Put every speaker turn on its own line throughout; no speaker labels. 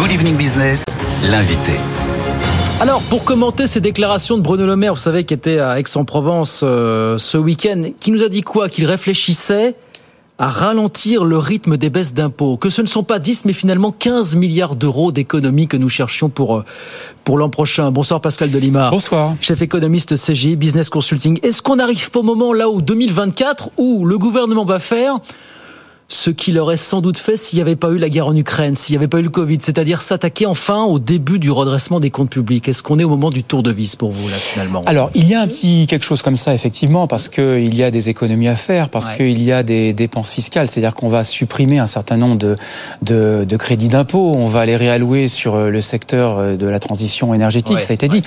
Good Evening Business, l'invité.
Alors, pour commenter ces déclarations de Bruno Le Maire, vous savez, qui était à Aix-en-Provence euh, ce week-end, qui nous a dit quoi? Qu'il réfléchissait à ralentir le rythme des baisses d'impôts, que ce ne sont pas 10 mais finalement 15 milliards d'euros d'économies que nous cherchions pour euh, pour l'an prochain. Bonsoir Pascal Delima.
Bonsoir.
Chef économiste CGI Business Consulting. Est-ce qu'on n'arrive pas au moment là où 2024 où le gouvernement va faire ce qu'il aurait sans doute fait s'il n'y avait pas eu la guerre en Ukraine, s'il n'y avait pas eu le Covid, c'est-à-dire s'attaquer enfin au début du redressement des comptes publics. Est-ce qu'on est au moment du tour de vis pour vous là finalement?
Alors il y a un petit quelque chose comme ça effectivement parce que il y a des économies à faire, parce qu'il y a des dépenses fiscales, c'est-à-dire qu'on va supprimer un certain nombre de de, de crédits d'impôt, on va les réallouer sur euh, le secteur euh, de la transition énergétique, ça a été dit.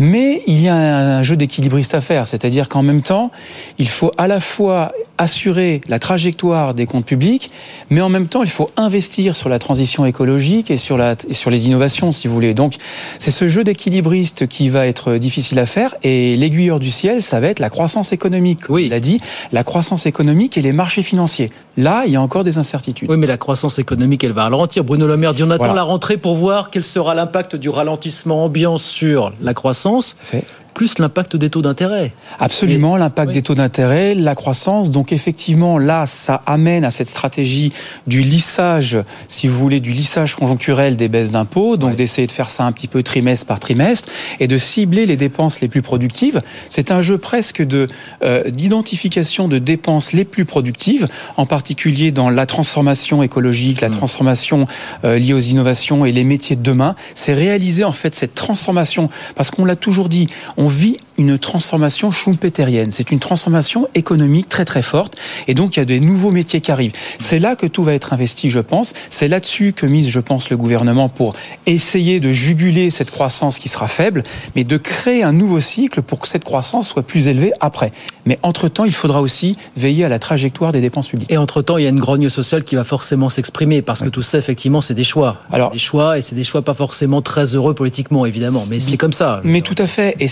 Mais il y a un jeu d'équilibriste à faire, c'est-à-dire qu'en même temps il faut à la fois assurer la trajectoire des comptes publics, mais en même temps, il faut investir sur la transition écologique et sur, la, sur les innovations, si vous voulez. Donc, c'est ce jeu d'équilibriste qui va être difficile à faire, et l'aiguilleur du ciel, ça va être la croissance économique. Oui. Il a dit, la croissance économique et les marchés financiers. Là, il y a encore des incertitudes.
Oui, mais la croissance économique, elle va ralentir. Bruno Le Maire dit, on attend la rentrée pour voir quel sera l'impact du ralentissement ambiant sur la croissance. Fait plus l'impact des taux d'intérêt.
Absolument, l'impact des taux d'intérêt, la croissance. Donc effectivement, là, ça amène à cette stratégie du lissage, si vous voulez, du lissage conjoncturel des baisses d'impôts, donc d'essayer de faire ça un petit peu trimestre par trimestre et de cibler les dépenses les plus productives. C'est un jeu presque de euh, d'identification de dépenses les plus productives, en particulier dans la transformation écologique, la mm. transformation euh, liée aux innovations et les métiers de demain. C'est réaliser en fait cette transformation parce qu'on l'a toujours dit, on on vit une transformation schumpeterienne. C'est une transformation économique très très forte. Et donc, il y a des nouveaux métiers qui arrivent. C'est là que tout va être investi, je pense. C'est là-dessus que mise, je pense, le gouvernement pour essayer de juguler cette croissance qui sera faible, mais de créer un nouveau cycle pour que cette croissance soit plus élevée après. Mais entre-temps, il faudra aussi veiller à la trajectoire des dépenses publiques.
Et entre-temps, il y a une grogne sociale qui va forcément s'exprimer, parce que tout ça, effectivement, c'est des choix. Alors, des choix, et c'est des choix pas forcément très heureux politiquement, évidemment, mais c'est comme ça.
Mais tout à fait. Et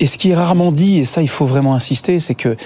et ce qui est rarement dit, et ça il faut vraiment insister, c'est que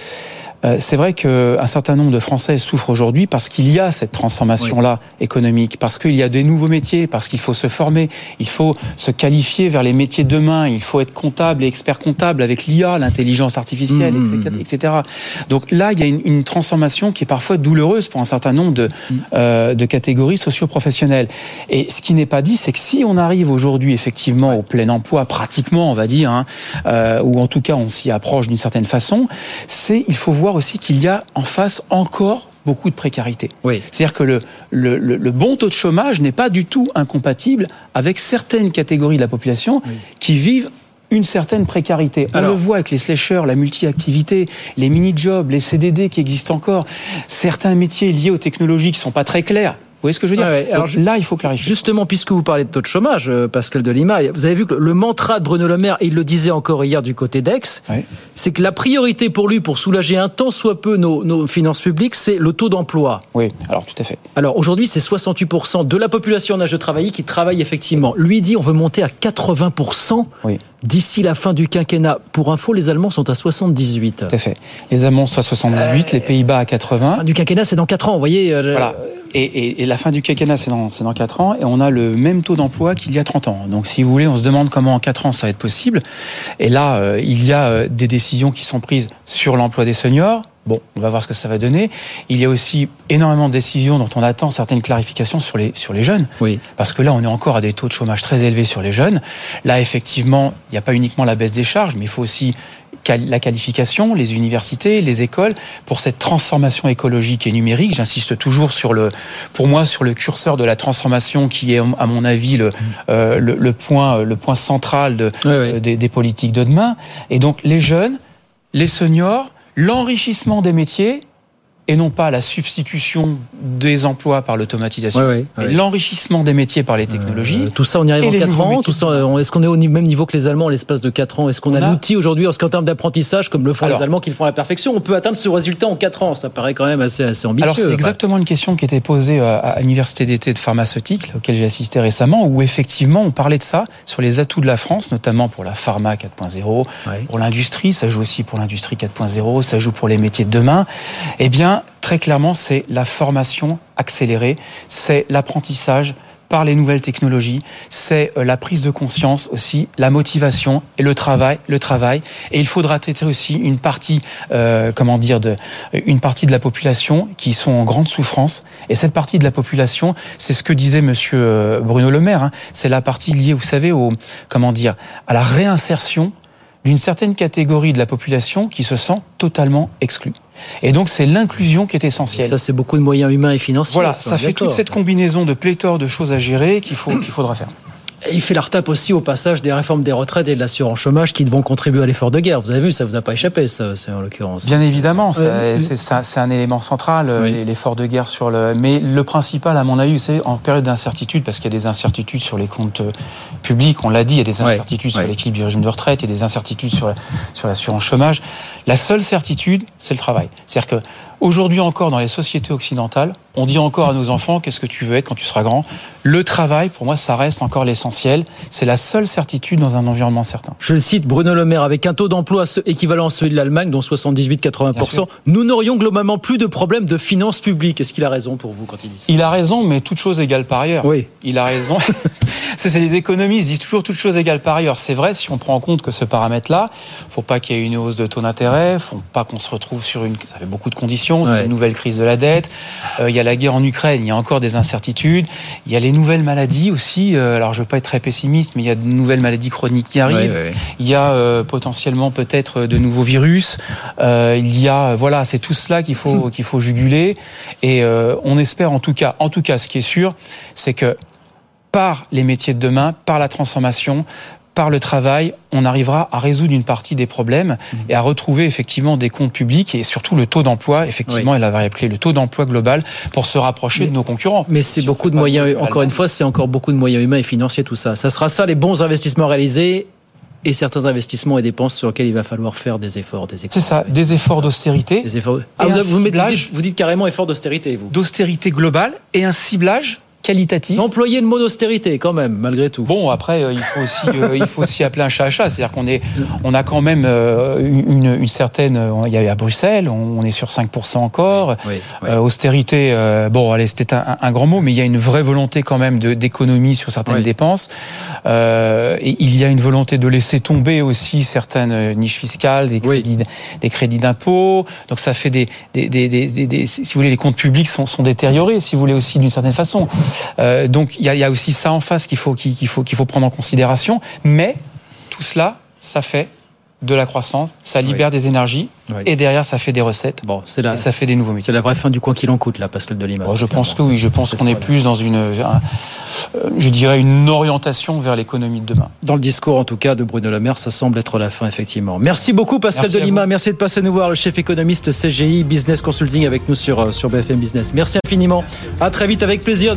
euh, c'est vrai qu'un certain nombre de Français souffrent aujourd'hui parce qu'il y a cette transformation-là économique, parce qu'il y a des nouveaux métiers, parce qu'il faut se former, il faut se qualifier vers les métiers de demain, il faut être comptable et expert comptable avec l'IA, l'intelligence artificielle, etc., mmh. Donc là, il y a une, transformation qui est parfois douloureuse pour un certain nombre de, mmh. euh, de catégories socio-professionnelles. Et ce qui n'est pas dit, c'est que si on arrive aujourd'hui effectivement au plein emploi, pratiquement, on va dire, hein, euh, ou en tout cas on s'y approche d'une certaine façon, c'est il faut voir aussi qu'il y a en face encore beaucoup de précarité. Oui. C'est-à-dire que le, le, bon taux de chômage n'est pas du tout incompatible avec certaines catégories de la population qui vivent une certaine précarité. On le voit avec les slashers, la multi-activité, les mini-jobs, les CDD qui existent encore. Certains métiers liés aux technologies qui sont pas très clairs vous voyez ce que je veux dire Alors, Là, il faut clarifier.
Justement, puisque vous parlez de taux de chômage, euh, Pascal Delima, vous avez vu que le mantra de Bruno Le Maire, et il le disait encore hier du côté d'Aix, c'est que la priorité pour lui, pour soulager un temps soit peu nos, nos finances publiques, c'est le taux d'emploi.
Oui, alors tout à fait.
Alors aujourd'hui, c'est 68% de la population en âge de travailler qui travaille effectivement. Lui dit, on veut monter à 80%. Oui d'ici la fin du quinquennat. Pour info, les Allemands sont à 78.
Tout à fait. Les Allemands sont à 78, les Pays-Bas à 80. La
fin du quinquennat, c'est dans 4 ans, vous voyez.
Euh, voilà. Et, la fin du quinquennat, c'est dans, dans 4 ans, et on a le même taux d'emploi qu'il y a 30 ans. Donc, si vous voulez, on se demande comment en 4 ans ça va être possible. Et là, euh, il y a euh, des décisions qui sont prises sur l'emploi des seniors, Bon, on va voir ce que ça va donner. Il y a aussi énormément de décisions dont on attend certaines clarifications sur les, sur les jeunes. Oui. Parce que là, on est encore à des taux de chômage très élevés sur les jeunes. Là, effectivement, il n'y a pas uniquement la baisse des charges, mais il faut aussi la qualification, les universités, les écoles, pour cette transformation écologique et numérique. J'insiste toujours sur le, pour moi, sur le curseur de la transformation qui est, à mon avis, le, euh, le, point, le point central de, des, des politiques de demain. Et donc, les jeunes, les seniors, l'enrichissement des métiers et non pas la substitution des emplois par l'automatisation, l'enrichissement des métiers par les technologies. Euh,
tout ça, on y arrive en 4 ans. Tout ça, est-ce qu'on est au même niveau que les Allemands en l'espace de 4 ans? Est-ce qu'on a, l'outil aujourd'hui, en termes d'apprentissage, comme le font les Allemands qui le font à la perfection, on peut atteindre ce résultat en 4 ans Ça paraît quand même assez, assez ambitieux.
Alors c'est exactement une question qui était posée à l'université d'été de pharmaceutique, auquel j'ai assisté récemment, où effectivement on parlait de ça sur les atouts de la France, notamment pour la pharma 4.0, pour l'industrie, ça joue aussi pour l'industrie 4.0, ça joue pour les métiers de demain. Eh bien très clairement, c'est la formation accélérée, c'est l'apprentissage par les nouvelles technologies, c'est la prise de conscience aussi, la motivation et le travail, le travail. Et il faudra traiter aussi une partie, comment dire, de, une partie de la population qui sont en grande souffrance. Et cette partie de la population, c'est ce que disait Monsieur Bruno Le Maire. Hein, c'est la partie liée, vous savez, au comment dire, à la réinsertion d'une certaine catégorie de la population qui se sent totalement exclue. Et donc c'est l'inclusion qui est essentielle.
ça, c'est beaucoup de moyens humains et financiers.
Voilà, ça fait toute cette combinaison de pléthore de choses à gérer qu'il faut qu'il faudra faire.
Et il fait la retape aussi au passage des réformes des retraites et de l'assurance chômage qui vont contribuer à l'effort de guerre. Vous avez vu, ça vous a pas échappé, ça, en l'occurrence.
Bien évidemment, c'est un élément central, l'effort de guerre sur le. Mais le principal, à mon avis, c'est en période d'incertitude, parce qu'il y a des incertitudes sur les comptes euh, publics, on l'a dit, il y a des incertitudes sur l'équipe du régime de retraite, il y a des incertitudes sur sur l'assurance chômage. La seule certitude, c'est le travail. C'est-à-dire que Aujourd'hui encore, dans les sociétés occidentales, on dit encore à nos enfants qu'est-ce que tu veux être quand tu seras grand? Le travail, pour moi, ça reste encore l'essentiel. C'est la seule certitude dans un environnement certain.
Je le cite, Bruno Le Maire, avec un taux d'emploi équivalent à celui de l'Allemagne, dont 78-80%, nous n'aurions globalement plus de problèmes de finances publiques. Est-ce qu'il a raison pour vous quand il dit ça?
Il a raison, mais toute chose égale par ailleurs.
Oui.
Il a raison. c'est les économistes disent toujours toute chose égale par ailleurs. C'est vrai si on prend en compte que ce paramètre-là, faut pas qu'il y ait une hausse de taux d'intérêt, faut pas qu'on se retrouve sur une, ça fait beaucoup de conditions une nouvelle crise de la dette. Euh, il y a la guerre en Ukraine, il y a encore des incertitudes. Il y a les nouvelles maladies aussi. Euh, alors, je ne veux pas être très pessimiste, mais il y a de nouvelles maladies chroniques qui arrivent. Il y a euh, potentiellement peut-être de nouveaux virus. il y a, voilà, c'est tout cela qu'il faut, qu'il faut juguler. Et on espère en tout cas, en tout cas, ce qui est sûr, c'est que par les métiers de demain, par la transformation, par le travail, on arrivera à résoudre une partie des problèmes mhm. et à retrouver effectivement des comptes publics et surtout le taux d'emploi, effectivement, elle avait appelé le taux d'emploi global pour se rapprocher de nos concurrents.
Mais c'est beaucoup de moyens, encore une fois, c'est encore beaucoup de moyens humains et financiers, tout ça. Ça sera ça, les bons investissements réalisés et certains investissements et dépenses sur lesquels il va falloir faire des efforts, des
C'est ça, des efforts d'austérité.
Efforts. Ah, vous, vous dites carrément efforts d'austérité, vous.
D'austérité globale et un ciblage qualitatif.
Employer le mot d'austérité quand même, malgré tout.
Bon, après, euh, il faut aussi, euh, il faut aussi appeler un chat à chat. C'est-à-dire qu'on est, on a quand même euh, une, une, certaine. Il y a à Bruxelles, on est sur 5% encore. austérité, bon, allez, c'était un, un, grand mot, mais il y a une vraie volonté quand même d'économie sur certaines dépenses. et il y a une volonté de laisser tomber aussi certaines niches fiscales, des crédits, des crédits d'impôt. Donc ça fait des, des, des, des, si vous voulez, les comptes publics sont, sont détériorés, si vous voulez aussi d'une certaine façon. Euh, donc il y a, aussi ça en face qu'il faut, qu'il faut, qu'il faut prendre en considération. Mais tout cela, ça fait de la croissance, ça libère des énergies et derrière ça fait des recettes. Bon, c'est là, ça fait des nouveaux métiers.
C'est la vraie fin du quoi qu'il en coûte là, Pascal de Lima.
Oh, je pense que oui, je pense qu'on est plus dans une, euh, je dirais une orientation vers l'économie de demain.
Dans le discours en tout cas de Bruno Le Maire, ça semble être la fin effectivement. Merci beaucoup Pascal de Lima, merci de passer nous voir, le chef économiste CGI Business Consulting avec nous sur euh, sur BFM Business. Merci infiniment. À très vite avec plaisir.